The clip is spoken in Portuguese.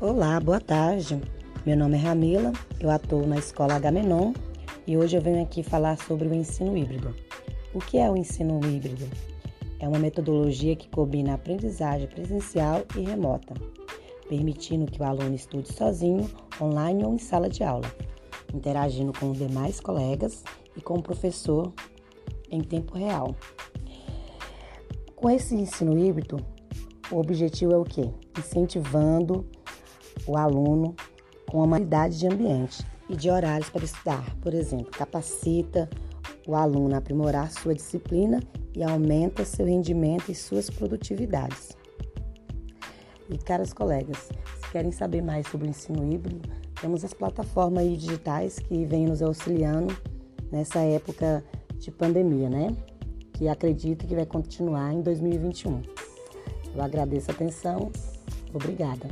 Olá, boa tarde. Meu nome é Ramila, eu atuo na Escola Agamenon e hoje eu venho aqui falar sobre o ensino híbrido. O que é o ensino híbrido? É uma metodologia que combina a aprendizagem presencial e remota, permitindo que o aluno estude sozinho, online ou em sala de aula, interagindo com os demais colegas e com o professor em tempo real. Com esse ensino híbrido, o objetivo é o quê? Incentivando o aluno com a humanidade de ambiente e de horários para estudar. Por exemplo, capacita o aluno a aprimorar sua disciplina e aumenta seu rendimento e suas produtividades. E caros colegas, se querem saber mais sobre o ensino híbrido, temos as plataformas digitais que vêm nos auxiliando nessa época de pandemia, né? Que acredito que vai continuar em 2021. Eu agradeço a atenção. Obrigada.